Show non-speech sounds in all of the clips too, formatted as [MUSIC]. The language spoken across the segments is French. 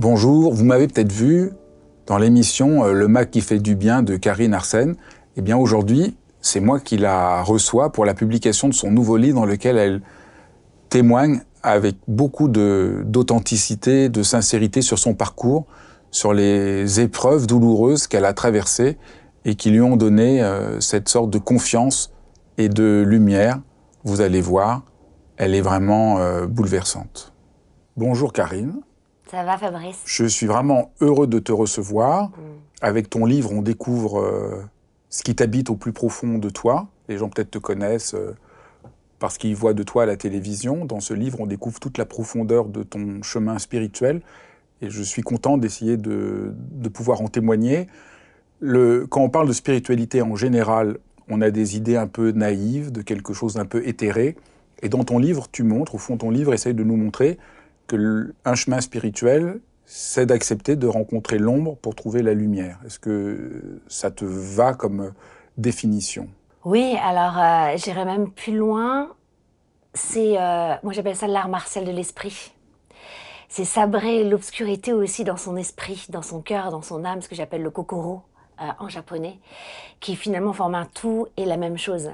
Bonjour, vous m'avez peut-être vu dans l'émission euh, Le Mac qui fait du bien de Karine Arsène. Eh bien aujourd'hui, c'est moi qui la reçois pour la publication de son nouveau livre dans lequel elle témoigne avec beaucoup d'authenticité, de, sincérité sur son parcours, sur les épreuves douloureuses qu'elle a traversées et qui lui ont donné euh, cette sorte de confiance et de lumière. Vous allez voir, elle est vraiment euh, bouleversante. Bonjour Karine. Ça va, Fabrice? Je suis vraiment heureux de te recevoir. Mm. Avec ton livre, on découvre euh, ce qui t'habite au plus profond de toi. Les gens peut-être te connaissent euh, parce qu'ils voient de toi à la télévision. Dans ce livre, on découvre toute la profondeur de ton chemin spirituel. Et je suis content d'essayer de, de, pouvoir en témoigner. Le, quand on parle de spiritualité en général, on a des idées un peu naïves, de quelque chose d'un peu éthéré. Et dans ton livre, tu montres, au fond, ton livre essaye de nous montrer que un chemin spirituel, c'est d'accepter de rencontrer l'ombre pour trouver la lumière. Est-ce que ça te va comme définition? Oui, alors euh, j'irai même plus loin. C'est, euh, moi j'appelle ça l'art martial de l'esprit. C'est sabrer l'obscurité aussi dans son esprit, dans son cœur, dans son âme, ce que j'appelle le kokoro euh, en japonais, qui finalement forme un tout et la même chose.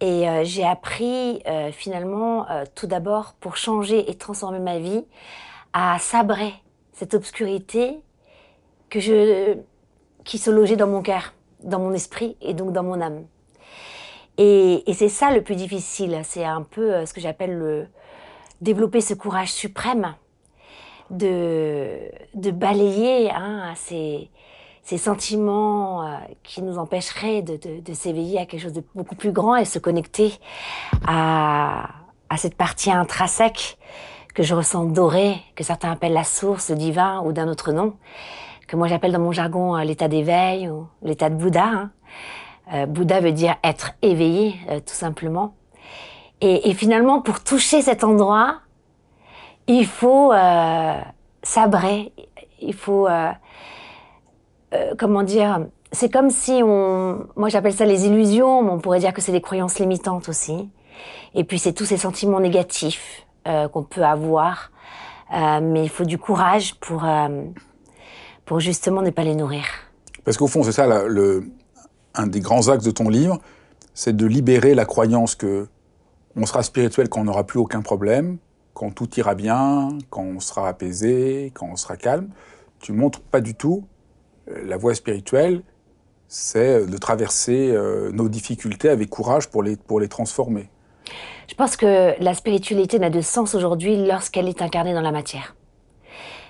Et euh, j'ai appris euh, finalement, euh, tout d'abord, pour changer et transformer ma vie, à sabrer cette obscurité que je, qui se logeait dans mon cœur, dans mon esprit et donc dans mon âme. Et, c'est ça le plus difficile, c'est un peu ce que j'appelle le développer ce courage suprême de, de balayer hein, ces, ces sentiments euh, qui nous empêcheraient de, de, de s'éveiller à quelque chose de beaucoup plus grand et se connecter à, à cette partie intrinsèque que je ressens dorée, que certains appellent la source, le divin ou d'un autre nom, que moi j'appelle dans mon jargon euh, l'état d'éveil ou l'état de Bouddha. Hein. Euh, Bouddha veut dire être éveillé, euh, tout simplement. Et, et, finalement, pour toucher cet endroit, il faut sabrer, il faut euh, comment dire, c'est comme si on, moi j'appelle ça les illusions, mais on pourrait dire que c'est des croyances limitantes aussi. Et puis c'est tous ces sentiments négatifs euh, qu'on peut avoir, euh, mais il faut du courage pour pour justement ne pas les nourrir. Parce qu'au fond, c'est ça le, un des grands axes de ton livre, c'est de libérer la croyance que on sera spirituel quand on n'aura plus aucun problème, quand tout ira bien, quand on sera apaisé, quand on sera calme. Tu montres pas du tout la voie spirituelle, c'est de traverser euh, nos difficultés avec courage pour les, pour les transformer. Je pense que la spiritualité n'a de sens aujourd'hui lorsqu'elle est incarnée dans la matière.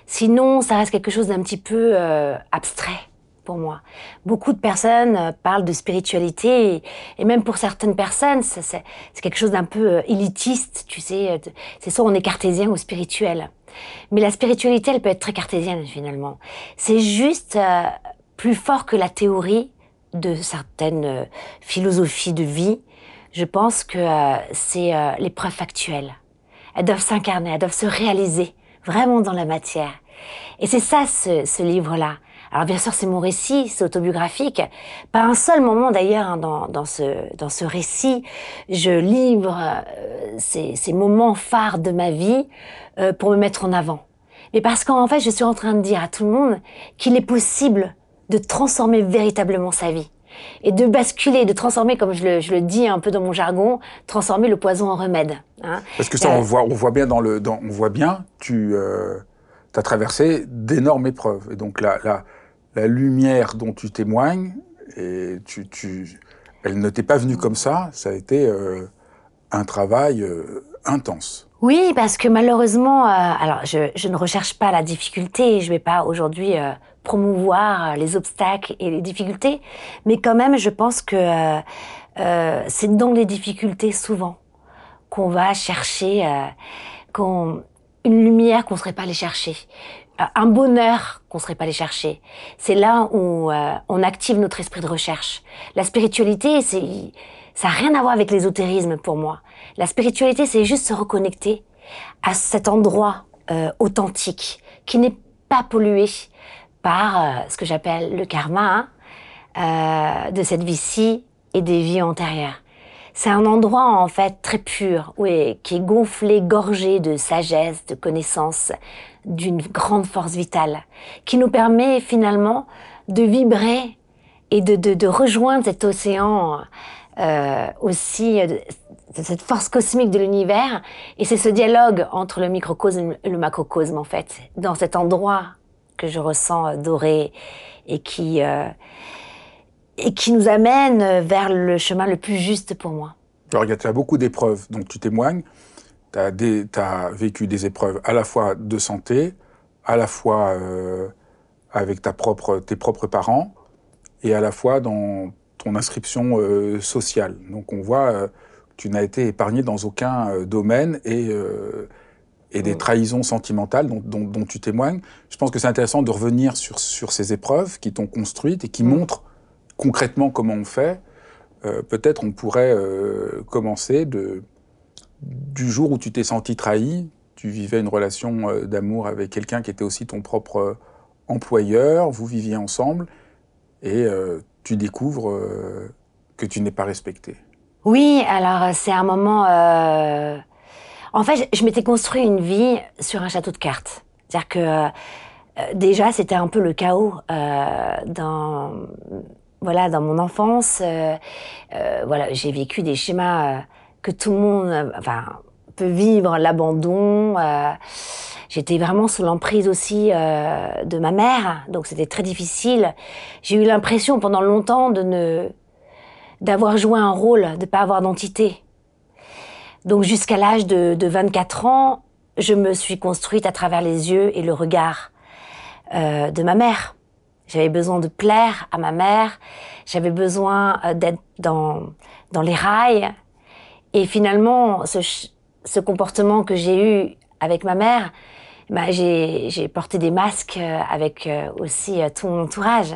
Sinon, ça reste quelque chose d'un petit peu euh, abstrait pour moi. Beaucoup de personnes parlent de spiritualité et, même pour certaines personnes, c'est quelque chose d'un peu élitiste, tu sais. C'est soit on est cartésien ou spirituel. Mais la spiritualité, elle peut être très cartésienne finalement. C'est juste euh, plus fort que la théorie de certaines euh, philosophies de vie. Je pense que euh, c'est les preuves factuelles. Elles doivent s'incarner, elles doivent se réaliser vraiment dans la matière. Et c'est ça ce, ce livre-là. Alors bien sûr, c'est mon récit, c'est autobiographique. Pas un seul moment d'ailleurs hein, dans, dans, ce, dans ce récit, je livre euh, ces, ces, moments phares de ma vie euh, pour me mettre en avant. Mais parce qu'en fait, je suis en train de dire à tout le monde qu'il est possible de transformer véritablement sa vie et de basculer, de transformer, comme je le, je le, dis un peu dans mon jargon, transformer le poison en remède. Hein. Parce que ça, on, euh, voit, on voit bien dans le, dans, on voit bien, tu euh, as traversé d'énormes épreuves. Et donc là, là, la lumière dont tu témoignes, et tu, elle ne t'est pas venue comme ça, ça a été un travail intense. Oui, parce que malheureusement, alors je, ne recherche pas la difficulté, je ne vais pas aujourd'hui promouvoir les obstacles et les difficultés, mais quand même, je pense que euh, c'est dans les difficultés souvent qu'on va chercher euh, une lumière qu'on ne serait pas allé chercher, euh, un bonheur qu'on serait pas allé chercher. C'est là où euh, on active notre esprit de recherche. La spiritualité, c'est ça n'a rien à voir avec l'ésotérisme pour moi. La spiritualité, c'est juste se reconnecter à cet endroit authentique qui n'est pas pollué par ce que j'appelle le karma hein, de cette vie-ci et des vies antérieures. C'est un endroit en fait très pur, oui, qui est gonflé, gorgé de sagesse, de connaissance, d'une grande force vitale, qui nous permet finalement de vibrer et de, de, de rejoindre cet océan euh, aussi, euh, cette force cosmique de l'univers. Et c'est ce dialogue entre le microcosme et le macrocosme en fait, dans cet endroit que je ressens euh, doré et qui euh, et qui nous amène vers le chemin le plus juste pour moi. Alors, il y a beaucoup d'épreuves dont tu témoignes. Tu as, vécu des épreuves à la fois de santé, à la fois euh, avec ta propre, tes propres parents, et à la fois dans ton inscription euh, sociale. Donc on voit euh, que tu n'as été épargné dans aucun euh, domaine et, euh, et des mm. trahisons sentimentales dont, dont, dont, tu témoignes. Je pense que c'est intéressant de revenir sur, sur ces épreuves qui t'ont construite et qui mm. montrent concrètement comment on fait, euh, peut-être on pourrait euh, commencer de, du jour où tu t'es senti trahi, tu vivais une relation euh, d'amour avec quelqu'un qui était aussi ton propre employeur, vous viviez ensemble, et tu découvres que tu n'es pas respecté. Oui, alors c'est un moment... En fait, je m'étais construit une vie sur un château de cartes. C'est-à-dire que déjà, c'était un peu le chaos dans voilà, dans mon enfance, euh, euh, voilà, j'ai vécu des schémas euh, que tout le monde, euh, enfin, peut vivre, l'abandon. Euh, J'étais vraiment sous l'emprise aussi de ma mère, donc c'était très difficile. J'ai eu l'impression pendant longtemps de ne d'avoir joué un rôle, de pas avoir d'entité. Donc jusqu'à l'âge de, de 24 ans, je me suis construite à travers les yeux et le regard de ma mère. J'avais besoin de plaire à ma mère, j'avais besoin euh, d'être dans, dans les rails. Et finalement, ce, ce comportement que j'ai eu avec ma mère, bah, j'ai porté des masques euh, avec euh, aussi tout mon entourage.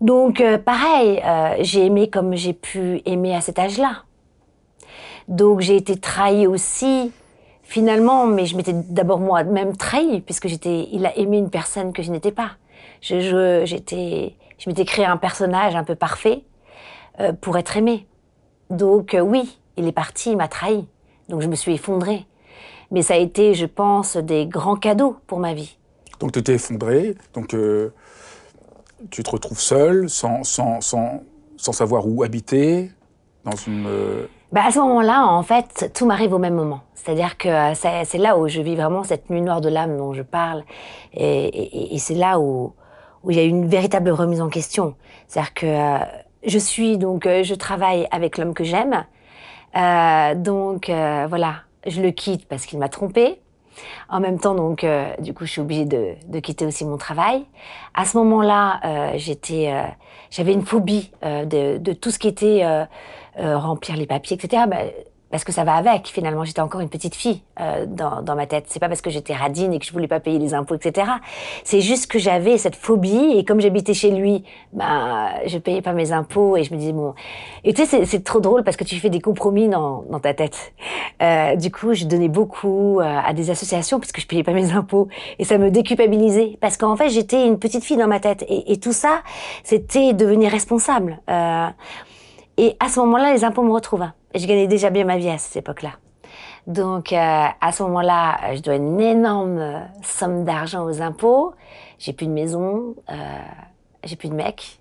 Donc, pareil, j'ai aimé comme j'ai pu aimer à cet âge-là. Donc, j'ai été trahie aussi, finalement, mais je m'étais d'abord moi-même trahie, puisque j'étais, il a aimé une personne que je n'étais pas. Je, je, j'étais, je m'étais créé un personnage un peu parfait euh, pour être aimé. Donc euh, oui, il est parti, il m'a trahi. Donc je me suis effondrée. Mais ça a été, je pense, des grands cadeaux pour ma vie. Donc tu t'es effondrée, donc euh, tu te retrouves seule, sans, sans, sans, sans savoir où habiter, dans une... Bah à ce moment-là, en fait, tout m'arrive au même moment. C'est-à-dire que c'est là où je vis vraiment cette nuit noire de l'âme dont je parle. Et, et, et c'est là où, où il y a une véritable remise en question. C'est-à-dire que euh, je suis donc, euh, je travaille avec l'homme que j'aime. Euh, donc euh, voilà, je le quitte parce qu'il m'a trompé. En même temps, donc, euh, du coup, je suis obligée de, de, quitter aussi mon travail. À ce moment-là, j'étais, j'avais une phobie de, de, tout ce qui était remplir les papiers, etc. parce que ça va avec. Finalement, j'étais encore une petite fille euh, dans, dans ma tête. C'est pas parce que j'étais radine et que je voulais pas payer les impôts, etc. C'est juste que j'avais cette phobie et comme j'habitais chez lui, ben je payais pas mes impôts et je me disais bon. Et tu sais, c'est trop drôle parce que tu fais des compromis dans, dans ta tête. Euh, du coup, je donnais beaucoup euh, à des associations puisque je payais pas mes impôts et ça me déculpabilisait parce qu'en fait, j'étais une petite fille dans ma tête et, et tout ça, c'était devenir responsable. Euh, et à ce moment-là, les impôts me retrouvent je gagnais déjà bien ma vie à cette époque-là. Donc, euh, à ce moment-là, je dois une énorme euh, somme d'argent aux impôts. J'ai plus de maison, euh, j'ai plus de mec.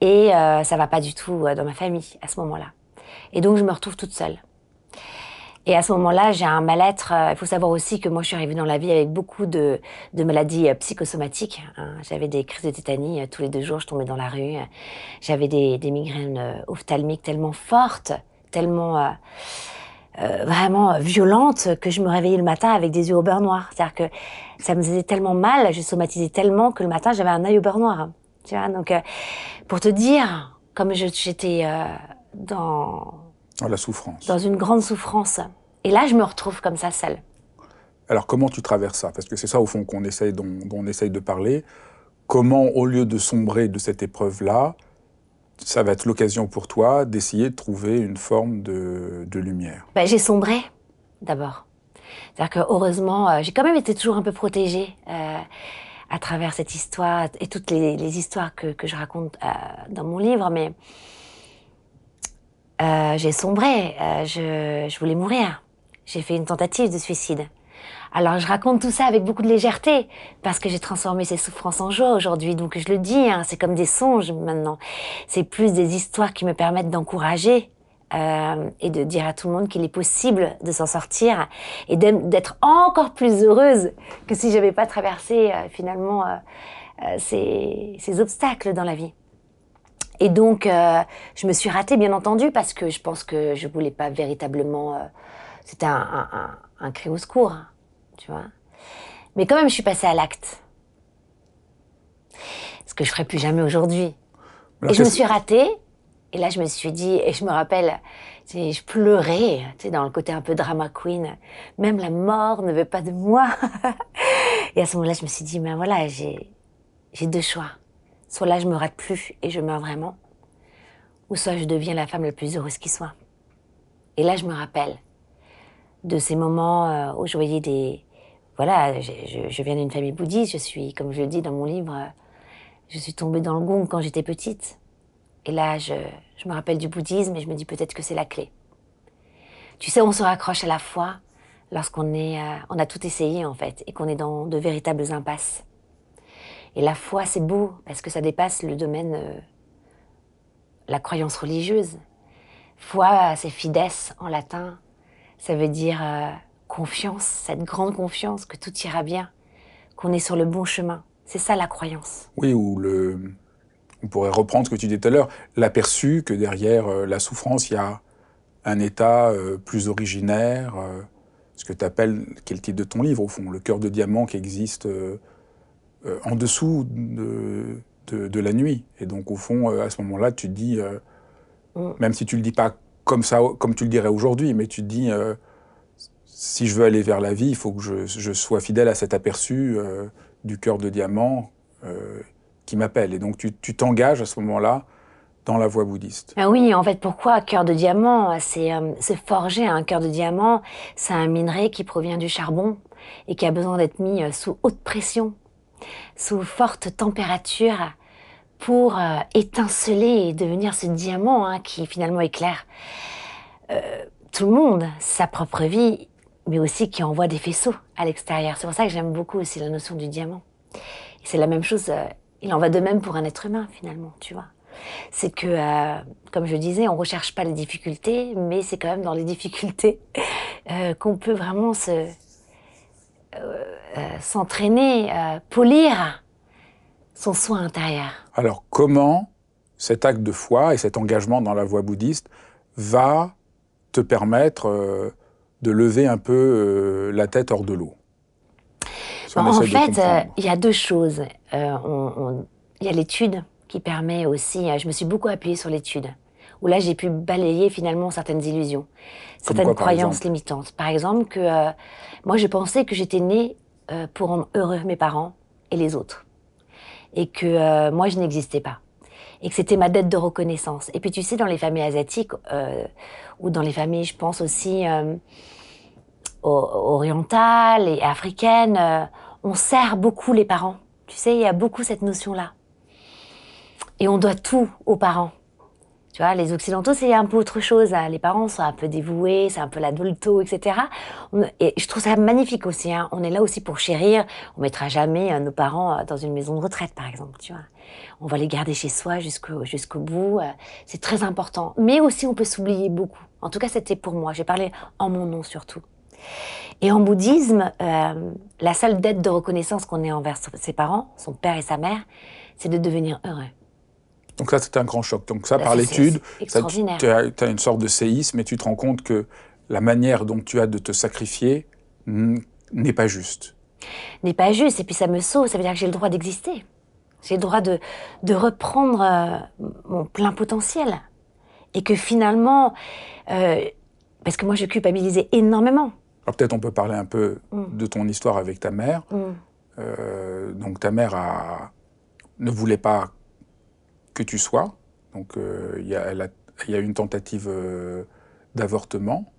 Et euh, ça va pas du tout euh, dans ma famille à ce moment-là. Et donc, je me retrouve toute seule. Et à ce moment-là, j'ai un mal-être. Il faut savoir aussi que moi, je suis arrivée dans la vie avec beaucoup de, maladies psychosomatiques. hein. J'avais des crises de tétanie tous les deux jours, je tombais dans la rue. J'avais des, migraines ophtalmiques tellement fortes, tellement euh, euh, vraiment violentes que je me réveillais le matin avec des yeux au beurre noir. C'est-à-dire que ça me faisait tellement mal, je somatisais tellement que le matin j'avais un œil au beurre noir. Tu vois, donc euh, pour te dire, comme j'étais euh, dans Dans la souffrance. dans une grande souffrance, et là je me retrouve comme ça seule. Alors comment tu traverses ça? Parce que c'est ça au fond qu'on essaye, dont, dont on essaye de parler. Comment, au lieu de sombrer de cette épreuve-là, ça va être l'occasion pour toi d'essayer de trouver une forme de, de lumière? Ben, j'ai sombré d'abord. C'est-à-dire que heureusement, euh, j'ai quand même été toujours un peu protégée euh, à travers cette histoire et toutes les, les histoires que, que je raconte euh, dans mon livre, mais euh, j'ai sombré. euh, je, je voulais mourir. J'ai fait une tentative de suicide. Alors je raconte tout ça avec beaucoup de légèreté parce que j'ai transformé ces souffrances en joie aujourd'hui. Donc je le dis, hein, c'est comme des songes maintenant. C'est plus des histoires qui me permettent d'encourager euh, et de dire à tout le monde qu'il est possible de s'en sortir et d'être encore plus heureuse que si j'avais pas traversé euh, finalement euh, euh, ces, ces obstacles dans la vie. Et donc, euh, je me suis ratée, bien entendu, parce que je pense que je voulais pas véritablement. euh, C'était un, un, un, un cri au secours, tu vois. Mais quand même, je suis passée à l'acte. Ce que je ferai plus jamais aujourd'hui. Et je me suis ratée. Et là, je me suis dit, et je me rappelle, je pleurais, tu sais, dans le côté un peu drama queen. Même la mort ne veut pas de moi. [LAUGHS] et à ce moment-là, je me suis dit, ben voilà, j'ai deux choix. Soit là, je me rate plus et je meurs vraiment. Ou soit je deviens la femme la plus heureuse qui soit. Et là, je me rappelle de ces moments euh, où je voyais des... Voilà, je, viens d'une famille bouddhiste, je suis, comme je le dis dans mon livre, euh, je suis tombée dans le gong quand j'étais petite. Et là, je, je me rappelle du bouddhisme et je me dis peut-être que c'est la clé. Tu sais, on se raccroche à la foi lorsqu'on est, euh, on a tout essayé en fait et qu'on est dans de véritables impasses. Et la foi, c'est beau parce que ça dépasse le domaine, euh, la croyance religieuse. Foi, c'est fides en latin. Ça veut dire euh, confiance, cette grande confiance que tout ira bien, qu'on est sur le bon chemin. C'est ça la croyance. Oui, ou le... on pourrait reprendre ce que tu disais tout à l'heure, l'aperçu que derrière euh, la souffrance, il y a un état plus originaire, ce que tu appelles, le titre de ton livre au fond, le cœur de diamant qui existe euh, en dessous de, de, de la nuit. Et donc au fond, euh, à ce moment-là, tu te dis, euh, Mm. même si tu le dis pas comme ça, comme tu le dirais aujourd'hui, mais tu te dis, si je veux aller vers la vie, il faut que je, je sois fidèle à cet aperçu du cœur de diamant qui m'appelle. Et donc tu tu t'engages à ce moment-là dans la voie bouddhiste. Ah oui, en fait, pourquoi cœur de diamant? C'est euh, c'est forger un cœur de diamant. C'est un minerai qui provient du charbon et qui a besoin d'être mis sous haute pression, sous forte température, pour euh, étinceler et devenir ce diamant hein, qui finalement éclaire euh, tout le monde, sa propre vie, mais aussi qui envoie des faisceaux à l'extérieur. C'est pour ça que j'aime beaucoup aussi la notion du diamant. Et c'est la même chose. euh, il en va de même pour un être humain finalement, tu vois c'est que, comme je disais, on recherche pas les difficultés, mais c'est quand même dans les difficultés [LAUGHS] qu'on peut vraiment se s'entraîner, euh, polir son soin intérieur. Alors comment cet acte de foi et cet engagement dans la voie bouddhiste va te permettre euh, de lever un peu euh, la tête hors de l'eau? On en fait, euh, il y a deux choses. Euh, Il y a l'étude qui permet aussi. euh, je me suis beaucoup appuyée sur l'étude, où là j'ai pu balayer finalement certaines illusions, certaines quoi, croyances limitantes. Par exemple, que euh, moi je pensais que j'étais née euh, pour rendre heureux mes parents et les autres, et que euh, moi je n'existais pas, et que c'était ma dette de reconnaissance. Et puis tu sais, dans les familles asiatiques ou dans les familles, je pense aussi orientales et africaines, on sert beaucoup les parents. Tu sais, il y a beaucoup cette notion-là. Et on doit tout aux parents. Tu vois, les Occidentaux, c'est un peu autre chose. hein. Les parents sont un peu dévoués, c'est un peu l'adulto, etc. Et je trouve ça magnifique aussi. hein. On est là aussi pour chérir. On mettra jamais euh, nos parents euh, dans une maison de retraite, par exemple. Tu vois, on va les garder chez soi jusqu'au bout. euh, C'est très important. Mais aussi, on peut s'oublier beaucoup. En tout cas, c'était pour moi. J'ai parlé en mon nom surtout. Et en bouddhisme, la seule dette de reconnaissance qu'on ait envers ses parents, son père et sa mère, c'est de devenir heureux. Donc ça, c'était un grand choc. Donc ça, Bah, par l'étude, tu as, une sorte de séisme et tu te rends compte que la manière dont tu as de te sacrifier n'est pas juste. n'est pas juste. Et puis ça me sauve, ça veut dire que j'ai le droit d'exister. J'ai le droit de, de reprendre euh, mon plein potentiel. Et que finalement, euh, parce que moi je culpabilisais énormément. Alors peut-être on peut parler un peu Mm. de ton histoire avec ta mère. Mm. Euh, donc ta mère a- ne voulait pas que tu sois. Donc euh, il y, y a eu une tentative euh, d'avortement.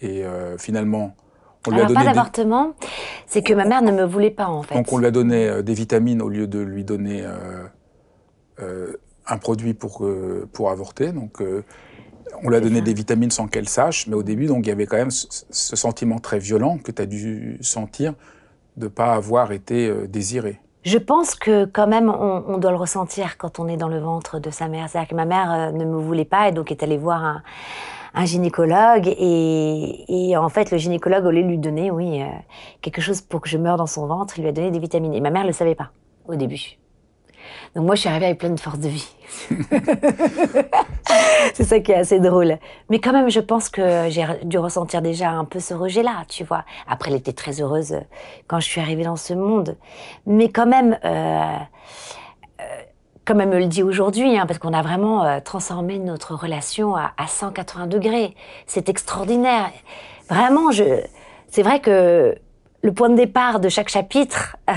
Et euh, finalement, on lui Alors a donné pas des- d'avortement, c'est que ma mère ne me voulait pas en fait. Donc on lui a donné des vitamines au lieu de lui donner euh, euh, un produit pour, euh, pour avorter. Donc on lui a donné ça. des vitamines sans qu'elle sache, mais au début donc il y avait quand même ce, sentiment très violent que tu as dû sentir de ne pas avoir été désiré. Je pense que quand même on, doit le ressentir quand on est dans le ventre de sa mère. C'est-à-dire que ma mère euh, ne me voulait pas et donc est allée voir un, un gynécologue et, et en fait le gynécologue au lieu de lui donner oui euh, quelque chose pour que je meure dans son ventre, il lui a donné des vitamines et ma mère ne le savait pas au début. Donc moi je suis arrivée avec pleine force de vie. [LAUGHS] C'est ça qui est assez drôle. Mais quand même, je pense que j'ai dû ressentir déjà un peu ce rejet-là, tu vois. Après, elle était très heureuse quand je suis arrivée dans ce monde. Mais quand même, euh, euh, comme elle me le dit aujourd'hui, hein, parce qu'on a vraiment euh, transformé notre relation à, à 180 degrés. C'est extraordinaire. Vraiment, je, c'est vrai que le point de départ de chaque chapitre, [LAUGHS]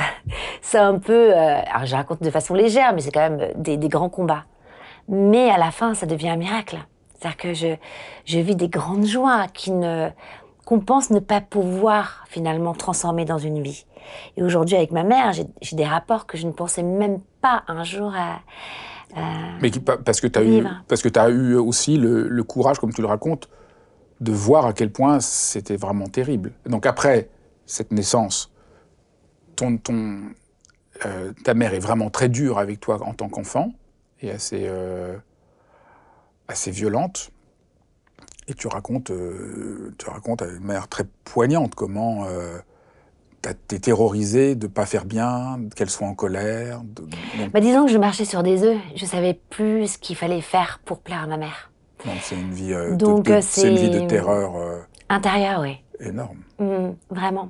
c'est un peu, euh, alors je raconte de façon légère, mais c'est quand même des, des grands combats. Mais à la fin, ça devient un miracle. C'est-à-dire que je, je vis des grandes joies qui ne, qu'on pense ne pas pouvoir finalement transformer dans une vie. Et aujourd'hui, avec ma mère, j'ai des rapports que je ne pensais même pas un jour à. à- Mais qui- pa- parce que tu as, eu, parce que as eu aussi le, le courage, comme tu le racontes, de voir à quel point c'était vraiment terrible. Donc après cette naissance, ton, ton, euh, ta mère est vraiment très dure avec toi en tant qu'enfant et assez, euh, assez violente. Et tu racontes, euh, tu racontes à une manière très poignante comment euh, t'as été terrorisée de pas faire bien, qu'elle soit en colère. de- Bah, disons que je marchais sur des œufs. Je savais plus ce qu'il fallait faire pour plaire à ma mère. donc c'est une vie, euh, de- Donc, de, c'est une vie de terreur euh, Intérieur, oui. énorme. Mm, vraiment.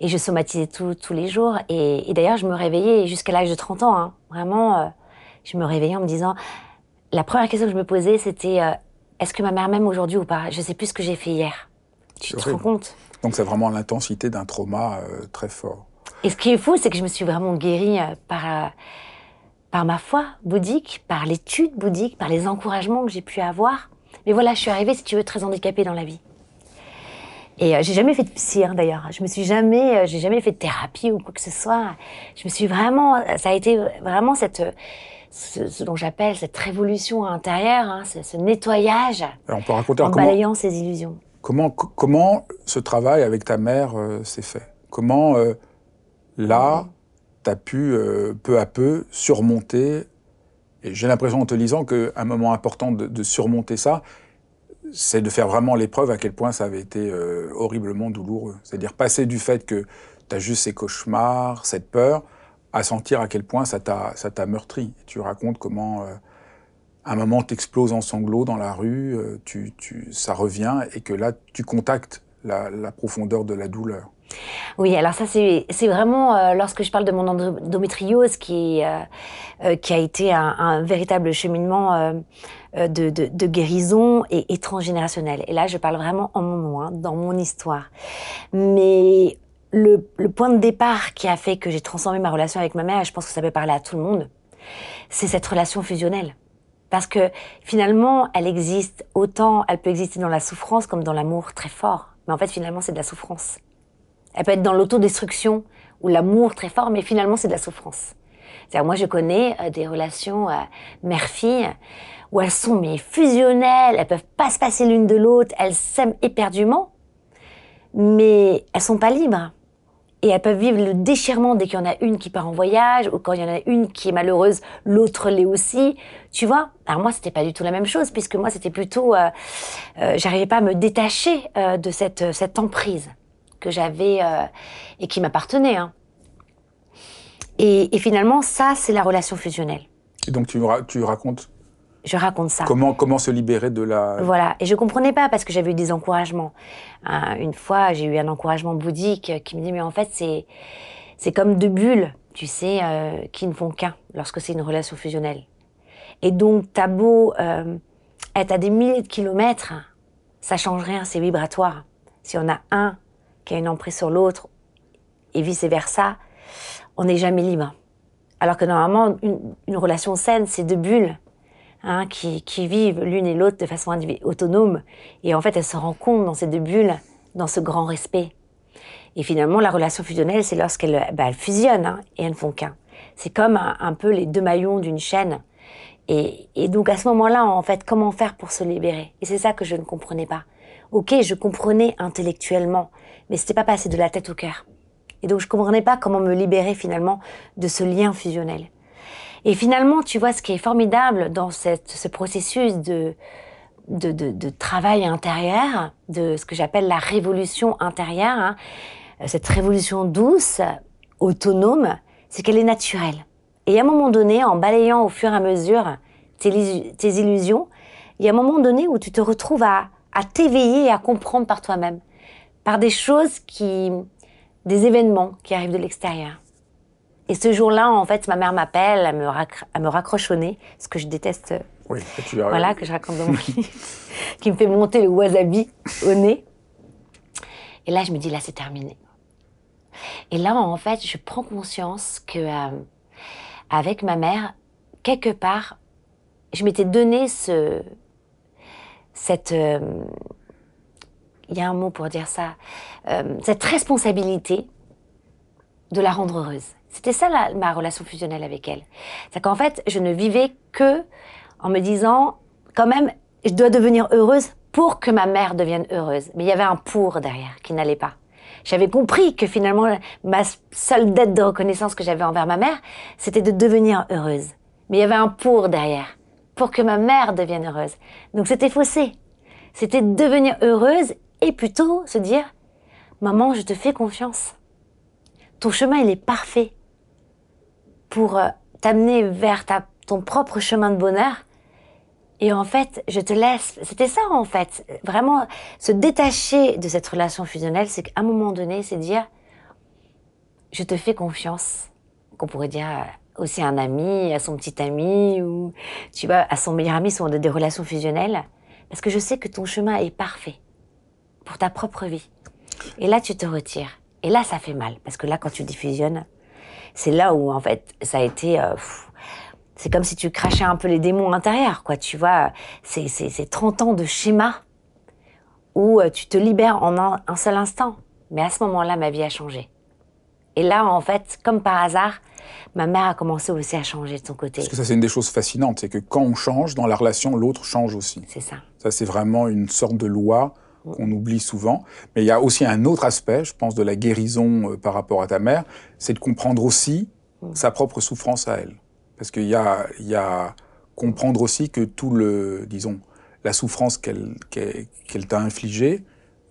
Et je somatisais tout- tous les jours. Et, et d'ailleurs, je me réveillais jusqu'à l'âge de 30 ans. hein. Vraiment, euh, je me réveillais en me disant... La première question que je me posais, c'était... euh, Est-ce que ma mère m'aime aujourd'hui ou pas? Je sais plus ce que j'ai fait hier. Tu te rends compte? Donc c'est vraiment l'intensité d'un trauma euh, très fort. Et ce qui est fou, c'est que je me suis vraiment guérie par, par ma foi bouddhique, par l'étude bouddhique, par les encouragements que j'ai pu avoir. Mais voilà, je suis arrivée, si tu veux, très handicapée dans la vie. Et euh, j'ai jamais fait de psy, hein, d'ailleurs. Je me suis jamais, euh, j'ai jamais fait de thérapie ou quoi que ce soit. Je me suis vraiment, ça a été vraiment cette, euh, ce, ce dont j'appelle cette révolution intérieure, hein, ce, ce nettoyage Alors on peut raconter en balayant ces illusions. comment, co- comment ce travail avec ta mère euh, s'est fait? Comment euh, là, tu as pu euh, peu à peu surmonter, et j'ai l'impression en te lisant qu'un moment important de, de surmonter ça, c'est de faire vraiment l'épreuve à quel point ça avait été euh, horriblement douloureux. C'est-à-dire passer du fait que tu as juste ces cauchemars, cette peur, à sentir à quel point ça t'a meurtri. Tu racontes comment, euh, à un moment, t'exploses en sanglots dans la rue, euh, ça revient, et que là, tu contactes la, profondeur de la douleur. Oui, alors ça c'est vraiment lorsque je parle de mon endométriose qui qui a été un, véritable cheminement de, de, guérison et, et transgénérationnel. Et là, je parle vraiment en mon nom, hein, dans mon histoire. Mais le, le point de départ qui a fait que j'ai transformé ma relation avec ma mère, et je pense que ça peut parler à tout le monde, c'est cette relation fusionnelle. Parce que finalement, elle existe autant, elle peut exister dans la souffrance comme dans l'amour très fort. Mais en fait, finalement, c'est de la souffrance. Elle peut être dans l'autodestruction ou l'amour très fort, mais finalement, c'est de la souffrance. C'est-à-dire, moi, je connais euh, des relations euh, mère-fille où elles sont mais fusionnelles, elles peuvent pas se passer l'une de l'autre, elles s'aiment éperdument, mais elles sont pas libres. Et elles peuvent vivre le déchirement dès qu'il y en a une qui part en voyage, ou quand il y en a une qui est malheureuse, l'autre l'est aussi. Tu vois? Alors moi, c'était pas du tout la même chose, puisque moi, c'était plutôt, euh, euh, j'arrivais pas à me détacher euh, de cette cette emprise que j'avais euh, et qui m'appartenait. Hein. Et, finalement, ça, c'est la relation fusionnelle. Et donc tu racontes je raconte ça. Comment, comment se libérer de la... Voilà, et je comprenais pas parce que j'avais eu des encouragements. Euh, une fois, j'ai eu un encouragement bouddhique qui me dit, mais en fait, c'est, c'est comme deux bulles, tu sais, euh, qui ne font qu'un lorsque c'est une relation fusionnelle. Et donc, t'as beau euh, être à des milliers de kilomètres, ça change rien, c'est vibratoire. Si on a un qui a une emprise sur l'autre, et vice-versa, on n'est jamais libre. Alors que normalement, une, une relation saine, c'est deux bulles hein, qui, vivent l'une et l'autre de façon autonome. Et en fait, elles se rencontrent dans ces deux bulles, dans ce grand respect. Et finalement, la relation fusionnelle, c'est lorsqu'elles bah, fusionnent hein, et elles ne font qu'un. C'est comme un, un, peu les deux maillons d'une chaîne. Et, et, donc à ce moment-là, en fait, comment faire pour se libérer? Et c'est ça que je ne comprenais pas. Ok, je comprenais intellectuellement, mais c'était pas passé de la tête au cœur. Et donc je comprenais pas comment me libérer finalement de ce lien fusionnel. Et finalement, tu vois, ce qui est formidable dans ce processus de, travail intérieur, de ce que j'appelle la révolution intérieure, hein, cette révolution douce, autonome, c'est qu'elle est naturelle. Et à un moment donné, en balayant au fur et à mesure tes, tes illusions, il y a un moment donné où tu te retrouves à, à t'éveiller et à comprendre par toi-même, par des choses qui, des événements qui arrivent de l'extérieur. Et ce jour-là, en fait, ma mère m'appelle à me, à me au nez, ce que je déteste. Oui, tu as Voilà, que je raconte dans mon [LAUGHS] livre, qui me fait monter le wasabi au nez. Et là, je me dis, là, c'est terminé. Et là, en fait, je prends conscience que, euh, avec ma mère, quelque part, je m'étais donné ce, cette, euh, il y a un mot pour dire ça, euh, cette responsabilité de la rendre heureuse. C'était ça ma relation fusionnelle avec elle. C'est qu'en fait, je ne vivais que en me disant, quand même, je dois devenir heureuse pour que ma mère devienne heureuse. Mais il y avait un pour derrière qui n'allait pas. J'avais compris que finalement, ma seule dette de reconnaissance que j'avais envers ma mère, c'était de devenir heureuse. Mais il y avait un pour derrière, pour que ma mère devienne heureuse. Donc c'était faussé. C'était devenir heureuse et plutôt se dire, maman, je te fais confiance. Ton chemin, il est parfait pour euh, t'amener vers ta, ton propre chemin de bonheur. Et en fait, je te laisse. C'était ça en fait. Vraiment, se détacher de cette relation fusionnelle, c'est qu'à un moment donné, c'est dire, je te fais confiance. Qu'on pourrait dire aussi à un ami, à son petit ami, ou tu vois, à son meilleur ami, sont des relations fusionnelles. Parce que je sais que ton chemin est parfait pour ta propre vie. Et là, tu te retires. Et là, ça fait mal. Parce que là, quand tu diffusionnes, c'est là où en fait ça a été euh, c'est comme si tu crachais un peu les démons intérieurs quoi tu vois c'est c'est 30 ans de schéma où euh, tu te libères en un, un seul instant mais à ce moment-là ma vie a changé et là en fait comme par hasard ma mère a commencé aussi à changer de son côté. Parce que ça, c'est une des choses fascinantes, c'est que quand on change dans la relation, l'autre change aussi. C'est ça. Ça, c'est vraiment une sorte de loi qu'on oublie souvent. Mais il y a aussi un autre aspect, je pense, de la guérison euh, par rapport à ta mère, c'est de comprendre aussi Mm. sa propre souffrance à elle. Parce qu'il y a, y a comprendre aussi que tout le, disons, la souffrance qu'elle t'a infligée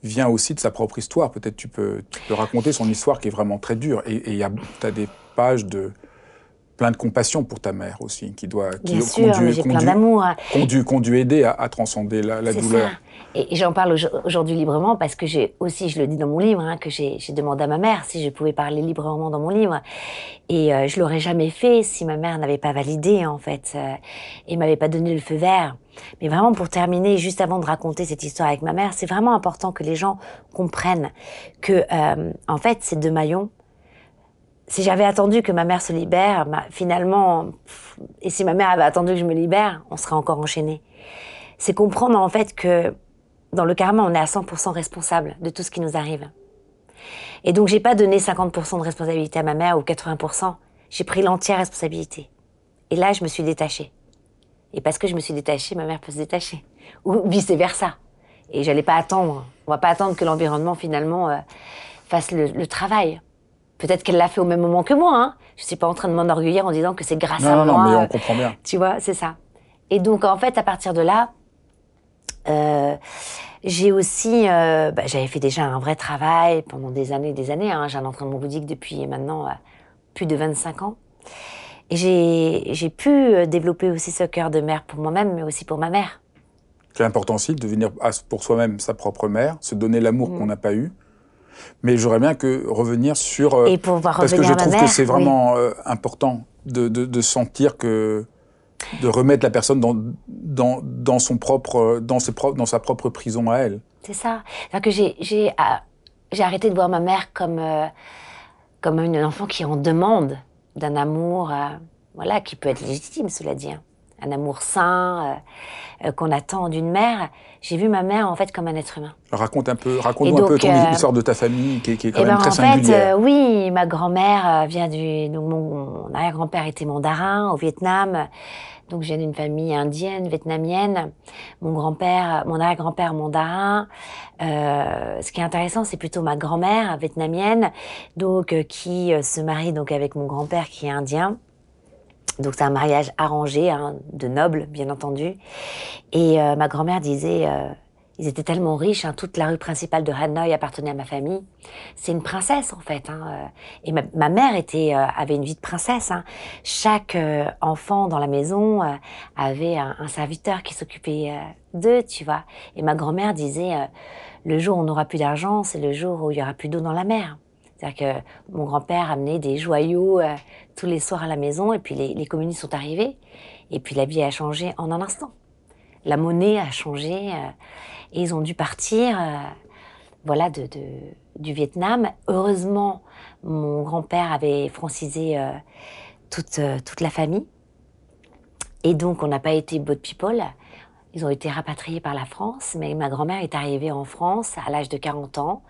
vient aussi de sa propre histoire. Peut-être tu peux, tu peux raconter son histoire qui est vraiment très dure. Et il y a, as des pages de plein de compassion pour ta mère aussi, qui doit, qui Bien sûr, conduit, j'ai plein conduit, d'amour. conduit, conduit aider à, à transcender la, la douleur. ça. Et, et j'en parle aujo- aujourd'hui librement parce que j'ai aussi, je le dis dans mon livre, hein, que j'ai j'ai demandé à ma mère si je pouvais parler librement dans mon livre. Et euh, je l'aurais jamais fait si ma mère n'avait pas validé, en fait, euh, et m'avait pas donné le feu vert. Mais vraiment, pour terminer, juste avant de raconter cette histoire avec ma mère, c'est vraiment important que les gens comprennent que, euh, en fait, ces deux maillons, si j'avais attendu que ma mère se libère, finalement, et si ma mère avait attendu que je me libère, on serait encore enchaînés. C'est comprendre en fait que dans le karma, on est à 100% responsable de tout ce qui nous arrive. Et donc, j'ai pas donné 50% de responsabilité à ma mère ou 80%. J'ai pris l'entière responsabilité. Et là, je me suis détachée. Et parce que je me suis détachée, ma mère peut se détacher. Ou vice-versa. Et j'allais pas attendre. On va pas attendre que l'environnement, finalement, euh, fasse le, travail. Peut-être qu'elle l'a fait au même moment que moi. Hein. Je suis pas en train de m'enorgueillir en disant que c'est grâce à moi. Non, non, mais on comprend bien. Tu vois, c'est ça. Et donc, en fait, à partir de là, euh, j'ai aussi, euh, bah, j'avais fait déjà un vrai travail pendant des années et des années. Hein. J'ai un entraînement bouddhique depuis maintenant euh, plus de 25 ans. Et j'ai pu développer aussi ce cœur de mère pour moi-même, mais aussi pour ma mère. C'est important aussi de devenir pour soi-même sa propre mère, se donner l'amour mm. qu'on n'a pas eu. Mais j'aurais bien que revenir sur... Et pouvoir parce que je trouve que c'est vraiment important de, de, de sentir que de remettre la personne dans, dans, dans son propre, dans, ses dans sa propre prison à elle. C'est ça. que j'ai, j'ai, ah, j'ai arrêté de voir ma mère comme, euh, comme une enfant qui en demande d'un amour, euh, voilà, qui peut être légitime, cela dit. Hein un amour sain euh, euh, qu'on attend d'une mère. J'ai vu ma mère en fait comme un être humain. raconte un peu, raconte-moi un peu ton euh, histoire de ta famille qui, est quand eh même ben, très en Fait, oui, ma grand-mère vient du, donc mon, arrière-grand-père était mandarin au Vietnam. Donc je viens d'une famille indienne, vietnamienne. Mon grand-père, mon arrière-grand-père mandarin. Euh, ce qui est intéressant, c'est plutôt ma grand-mère vietnamienne, donc qui se marie donc avec mon grand-père qui est indien. Donc c'est un mariage arrangé, hein, de nobles, bien entendu. Et euh, ma grand-mère disait, euh, ils étaient tellement riches, hein, toute la rue principale de Hanoï appartenait à ma famille. C'est une princesse en fait. Hein, euh. et ma, mère avait une vie de princesse. Chaque enfant dans la maison avait un, serviteur qui s'occupait d'eux, tu vois. Et ma grand-mère disait, le jour où on n'aura plus d'argent, c'est le jour où il y aura plus d'eau dans la mer. C'est-à-dire que mon grand-père amenait des joyaux tous les soirs à la maison, et puis les, communistes sont arrivés, et puis la vie a changé en un instant. La monnaie a changé, euh, et ils ont dû partir, euh, voilà, du Vietnam. Heureusement, mon grand-père avait francisé toute, toute la famille, et donc on n'a pas été boat people. Ils ont été rapatriés par la France, mais ma grand-mère est arrivée en France à l'âge de 40 ans,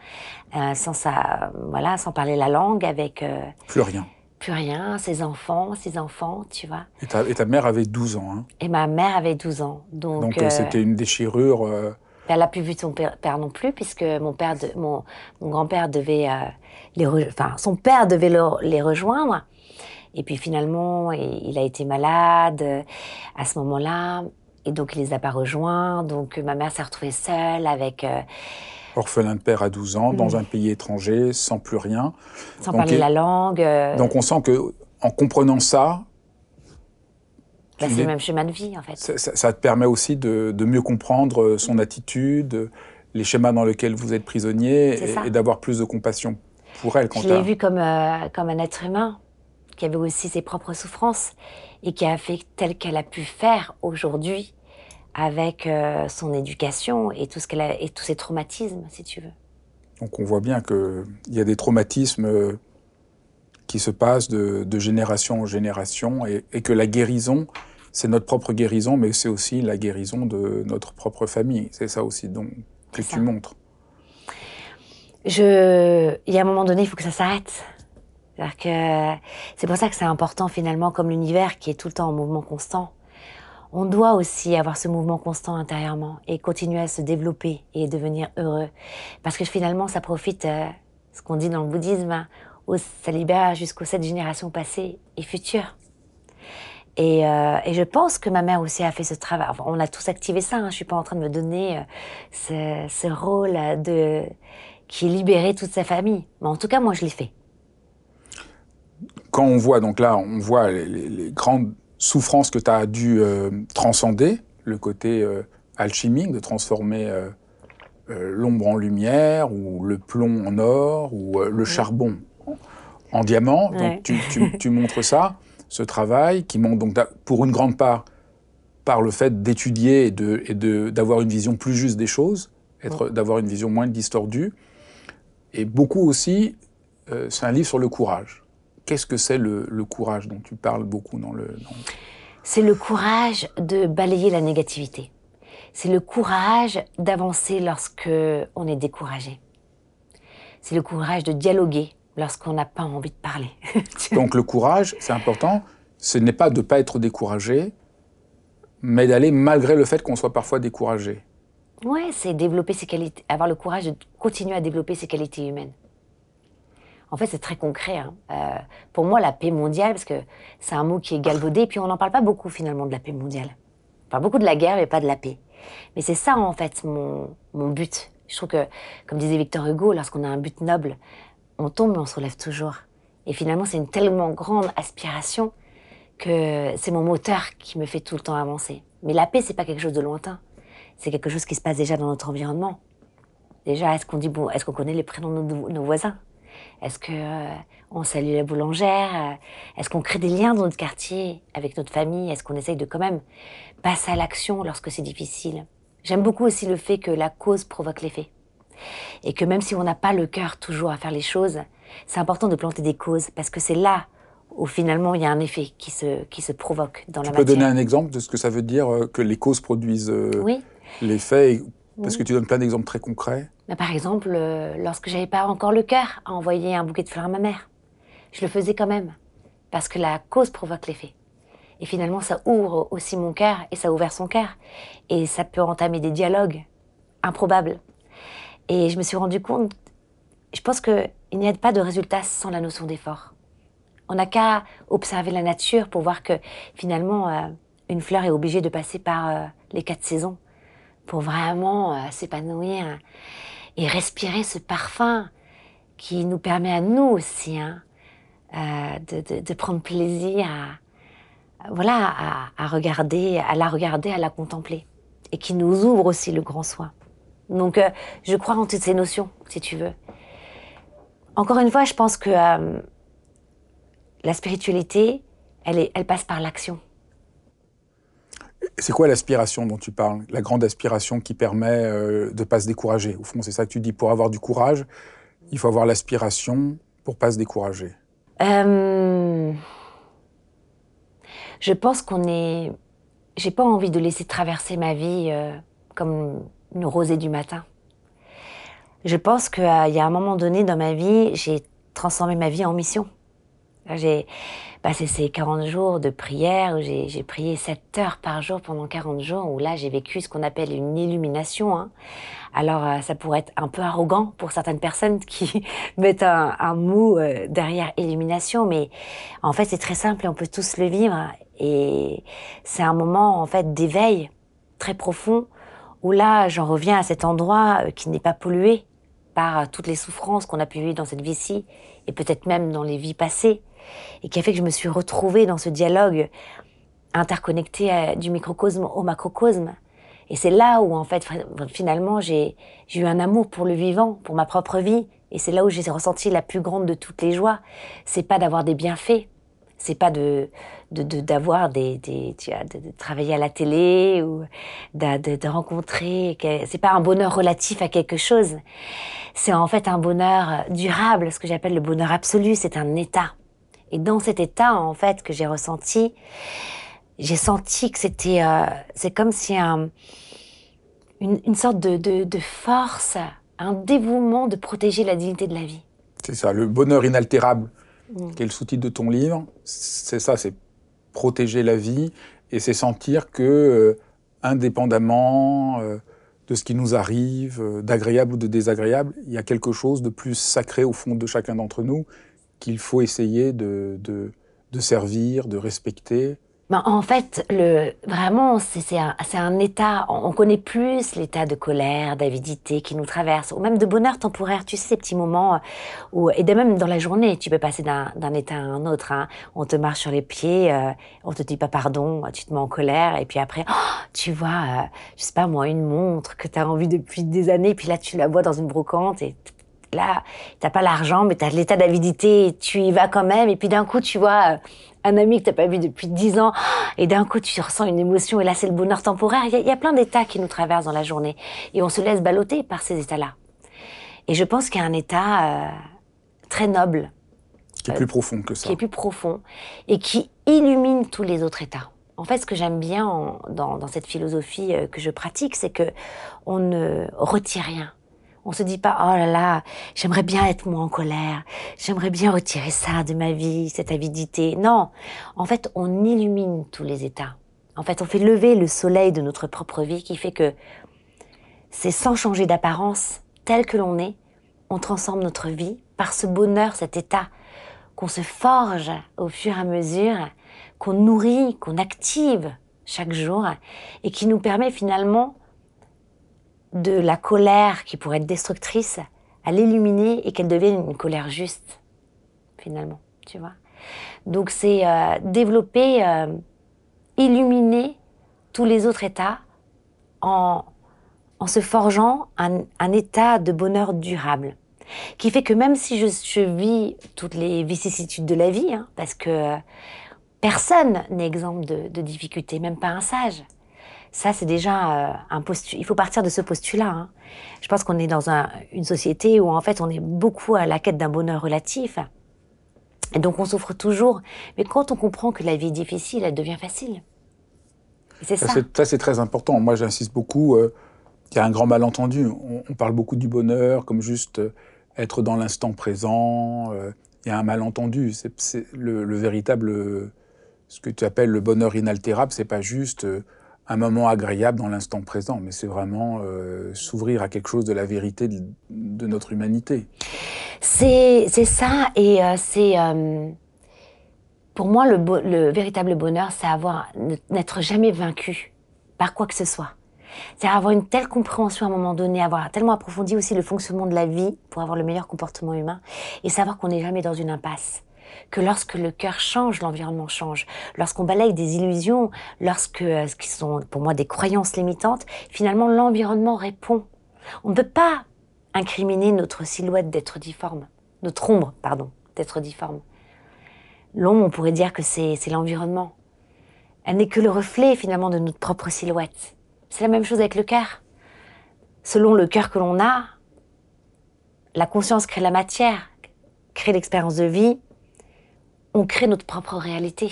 euh, sans, sa, voilà, sans parler la langue, avec... Euh, plus rien. Plus rien, ses enfants, ses enfants, tu vois. Et ta, et ta mère avait 12 ans. Hein. Et ma mère avait 12 ans. Donc, donc euh, c'était une déchirure. Elle n'a plus vu son père, non plus, puisque mon, père mon, mon grand-père devait les... Enfin, son père devait les rejoindre. Et puis finalement, il a été malade à ce moment-là. Et donc, il les a pas rejoints. Donc, ma mère s'est retrouvée seule avec. Euh, Orphelin de père à 12 ans, dans mm. un pays étranger, sans plus rien. Sans parler la langue. Euh, donc, on sent que, en comprenant ça. Bah, c'est le même chemin de vie, en fait. Ça, te permet aussi de, mieux comprendre euh, son attitude, les schémas dans lesquels vous êtes prisonnier, et, d'avoir plus de compassion pour elle. Quand Je l'ai vue comme, comme un être humain qui avait aussi ses propres souffrances et qui a fait tel qu'elle a pu faire aujourd'hui avec euh, son éducation et tout ce qu'elle a et tous ses traumatismes, si tu veux. Donc on voit bien qu'il y a des traumatismes euh, qui se passent de, génération en génération et, que la guérison, c'est notre propre guérison, mais c'est aussi la guérison de notre propre famille. C'est ça aussi donc, que tu montres. Je... Il y a un moment donné, il faut que ça s'arrête. C'est pour ça que c'est important finalement, comme l'univers qui est tout le temps en mouvement constant on doit aussi avoir ce mouvement constant intérieurement et continuer à se développer et devenir heureux. Parce que finalement, ça profite, euh, ce qu'on dit dans le bouddhisme, au libère jusqu'aux sept générations passées et futures. Et, euh, et, je pense que ma mère aussi a fait ce travail. on a tous activé ça. Hein. Je suis pas en train de me donner euh, ce, ce, rôle de qui libérait toute sa famille. Mais en tout cas, moi, je l'ai fait. Quand on voit donc là, on voit les, les grandes souffrance que tu as dû euh, transcender, le côté euh, alchimique, de transformer euh, l'ombre en lumière, ou le plomb en or, ou le charbon en diamant. Donc [LAUGHS] tu, montres ça, ce travail, qui montre donc pour une grande part par le fait d'étudier et d'avoir de, et une vision plus juste des choses, d'avoir une vision moins distordue. Et beaucoup aussi, c'est un livre sur le courage. Qu'est-ce que c'est le, courage dont tu parles beaucoup dans le... C'est le courage de balayer la négativité. C'est le courage d'avancer lorsque on est découragé. C'est le courage de dialoguer lorsqu'on n'a pas envie de parler. [LAUGHS] Donc le courage, c'est important. Ce n'est pas de ne pas être découragé, mais d'aller malgré le fait qu'on soit parfois découragé. Ouais, c'est développer ses qualités, avoir le courage de continuer à développer ses qualités humaines. En fait, c'est très concret. Hein. Euh, pour moi, la paix mondiale, parce que c'est un mot qui est galvaudé, et puis on n'en parle pas beaucoup finalement de la paix mondiale. On parle beaucoup de la guerre, mais pas de la paix. Mais c'est ça, en fait, mon, mon but. Je trouve que, comme disait Victor Hugo, lorsqu'on a un but noble, on tombe mais on se relève toujours. Et finalement, c'est une tellement grande aspiration que c'est mon moteur qui me fait tout le temps avancer. Mais la paix, c'est pas quelque chose de lointain. C'est quelque chose qui se passe déjà dans notre environnement. Déjà, est-ce qu'on dit bon, est-ce qu'on connaît les prénoms de nos voisins? Est-ce que euh, on salue la boulangère euh, Est-ce qu'on crée des liens dans notre quartier avec notre famille? Est-ce qu'on essaye de quand même passer à l'action lorsque c'est difficile? J'aime beaucoup aussi le fait que la cause provoque l'effet. Et que même si on n'a pas le cœur toujours à faire les choses, c'est important de planter des causes parce que c'est là où finalement il y a un effet qui se, qui se provoque dans la matière. Tu peux donner un exemple de ce que ça veut dire euh, que les causes produisent l'effet Parce que tu donnes plein d'exemples très concrets? Par exemple, euh, lorsque j'avais pas encore le cœur à envoyer un bouquet de fleurs à ma mère, je le faisais quand même, parce que la cause provoque l'effet. Et finalement, ça ouvre aussi mon cœur, et ça a ouvert son cœur. Et ça peut entamer des dialogues improbables. Et je me suis rendu compte, je pense qu'il n'y a pas de résultat sans la notion d'effort. On n'a qu'à observer la nature pour voir que finalement, euh, une fleur est obligée de passer par euh, les quatre saisons pour vraiment s'épanouir et respirer ce parfum qui nous permet à nous aussi hein, euh, de, de, prendre plaisir à, voilà, à, regarder, à la regarder, à la contempler, et qui nous ouvre aussi le grand soin. Donc, euh, je crois en toutes ces notions, si tu veux. Encore une fois, je pense que euh, la spiritualité, elle, est, elle passe par l'action. C'est quoi l'aspiration dont tu parles La grande aspiration qui permet euh, de ne pas se décourager? Au fond, c'est ça que tu dis. Pour avoir du courage, il faut avoir l'aspiration pour pas se décourager. Euh, je pense qu'on est. J'ai pas envie de laisser traverser ma vie euh, comme une rosée du matin. Je pense qu'il y a un moment donné dans ma vie, j'ai transformé ma vie en mission. J'ai passé ces 40 jours de prière où j'ai prié 7 heures par jour pendant 40 jours, où là j'ai vécu ce qu'on appelle une illumination. Hein. Alors euh, ça pourrait être un peu arrogant pour certaines personnes qui [LAUGHS] mettent un, un mot euh, derrière illumination, mais en fait c'est très simple et on peut tous le vivre. Et c'est un moment en fait d'éveil très profond où là j'en reviens à cet endroit euh, qui n'est pas pollué par toutes les souffrances qu'on a pu vivre dans cette vie-ci et peut-être même dans les vies passées et qui a fait que je me suis retrouvée dans ce dialogue interconnecté euh, du microcosme au macrocosme. Et c'est là où, en fait, finalement, j'ai eu un amour pour le vivant, pour ma propre vie. Et c'est là où j'ai ressenti la plus grande de toutes les joies. C'est pas d'avoir des bienfaits. C'est pas de d'avoir des, tu vois, de, travailler à la télé ou de rencontrer. C'est pas un bonheur relatif à quelque chose. C'est en fait un bonheur durable, ce que j'appelle le bonheur absolu. C'est un état. Et dans cet état, en fait, que j'ai ressenti, j'ai senti que c'était, euh, c'est comme si un, une, une, sorte de, de, de, force, un dévouement de protéger la dignité de la vie. C'est ça, le bonheur inaltérable, mm. qui est le sous-titre de ton livre. C'est ça, c'est protéger la vie et c'est sentir que, euh, indépendamment euh, de ce qui nous arrive, euh, d'agréable ou de désagréable, il y a quelque chose de plus sacré au fond de chacun d'entre nous qu'il faut essayer de, de, servir, de respecter ben, en fait, le, vraiment, c'est un, un, état, on, connaît plus l'état de colère, d'avidité qui nous traverse, ou même de bonheur temporaire, tu sais, ces petits moments, où, et de même dans la journée, tu peux passer d'un état à un autre. Hein. On te marche sur les pieds, euh, on te dit pas pardon, tu te mets en colère, et puis après, oh, tu vois, euh, je sais pas moi, une montre que tu as envie depuis des années, puis là tu la vois dans une brocante, et là, t'as pas l'argent, mais t'as l'état d'avidité, tu y vas quand même, et puis d'un coup, tu vois euh, un ami que t'as pas vu depuis dix ans, et d'un coup, tu ressens une émotion, et là, c'est le bonheur temporaire. Il y, a plein d'états qui nous traversent dans la journée, et on se laisse balloter par ces états-là. Et je pense qu'il y a un état euh, très noble. Qui est plus profond que ça. Qui est plus profond, et qui illumine tous les autres états. En fait, ce que j'aime bien dans, dans, cette philosophie euh, que je pratique, c'est que on ne retire rien. On se dit pas, oh là là, j'aimerais bien être moins en colère, j'aimerais bien retirer ça de ma vie, cette avidité. Non, en fait, on illumine tous les états. En fait, on fait lever le soleil de notre propre vie qui fait que c'est sans changer d'apparence, tel que l'on est, on transforme notre vie par ce bonheur, cet état qu'on se forge au fur et à mesure, qu'on nourrit, qu'on active chaque jour et qui nous permet finalement de la colère qui pourrait être destructrice à l'illuminer et qu'elle devienne une colère juste, finalement, tu vois. Donc c'est euh, développer, euh, illuminer tous les autres états en, en se forgeant un, état de bonheur durable. Qui fait que même si je, je vis toutes les vicissitudes de la vie, hein, parce que personne n'est exempt de, de difficultés, même pas un sage. Ça, c'est déjà euh, un postulat. Il faut partir de ce postulat. Hein. Je pense qu'on est dans un, une société où, en fait, on est beaucoup à la quête d'un bonheur relatif. Et donc, on souffre toujours. Mais quand on comprend que la vie est difficile, elle devient facile. C'est ça. Ça, c'est très important. Moi, j'insiste beaucoup. Euh, il y a un grand malentendu. On, on, parle beaucoup du bonheur comme juste euh, être dans l'instant présent. Il y a un malentendu. C'est le, le, véritable, ce que tu appelles le bonheur inaltérable, c'est pas juste un moment agréable dans l'instant présent, mais c'est vraiment euh, s'ouvrir à quelque chose de la vérité de, notre humanité. C'est ça, et euh, c'est euh, pour moi le, le, véritable bonheur, c'est avoir n'être jamais vaincu par quoi que ce soit. C'est avoir une telle compréhension à un moment donné, avoir tellement approfondi aussi le fonctionnement de la vie pour avoir le meilleur comportement humain et savoir qu'on n'est jamais dans une impasse. Que lorsque le cœur change, l'environnement change. Lorsqu'on balaye des illusions, lorsque, euh, ce qui sont pour moi des croyances limitantes, finalement l'environnement répond. On ne peut pas incriminer notre silhouette d'être difforme, notre ombre, pardon, d'être difforme. L'ombre, on pourrait dire que c'est l'environnement. Elle n'est que le reflet finalement de notre propre silhouette. C'est la même chose avec le cœur. Selon le cœur que l'on a, la conscience crée la matière, crée l'expérience de vie, on crée notre propre réalité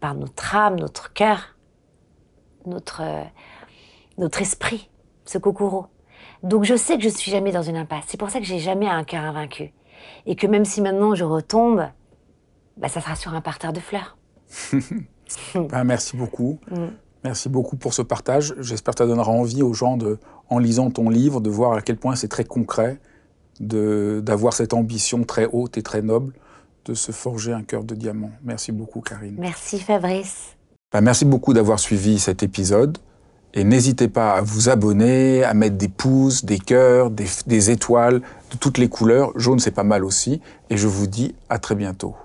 par notre âme, notre cœur, notre, euh, notre esprit, ce kokoro. Donc je sais que je suis jamais dans une impasse. C'est pour ça que j'ai jamais un cœur invaincu. Et que même si maintenant je retombe, bah, ça sera sur un parterre de fleurs. ben, [LAUGHS] merci beaucoup. Mm. Merci beaucoup pour ce partage. J'espère que ça donnera envie aux gens, de, en lisant ton livre, de voir à quel point c'est très concret, d'avoir cette ambition très haute et très noble, de se forger un cœur de diamant. Merci beaucoup, Karine. Merci, Fabrice. Ben, merci beaucoup d'avoir suivi cet épisode. Et n'hésitez pas à vous abonner, à mettre des pouces, des cœurs, des, des étoiles de toutes les couleurs. Jaune, c'est pas mal aussi. Et je vous dis à très bientôt.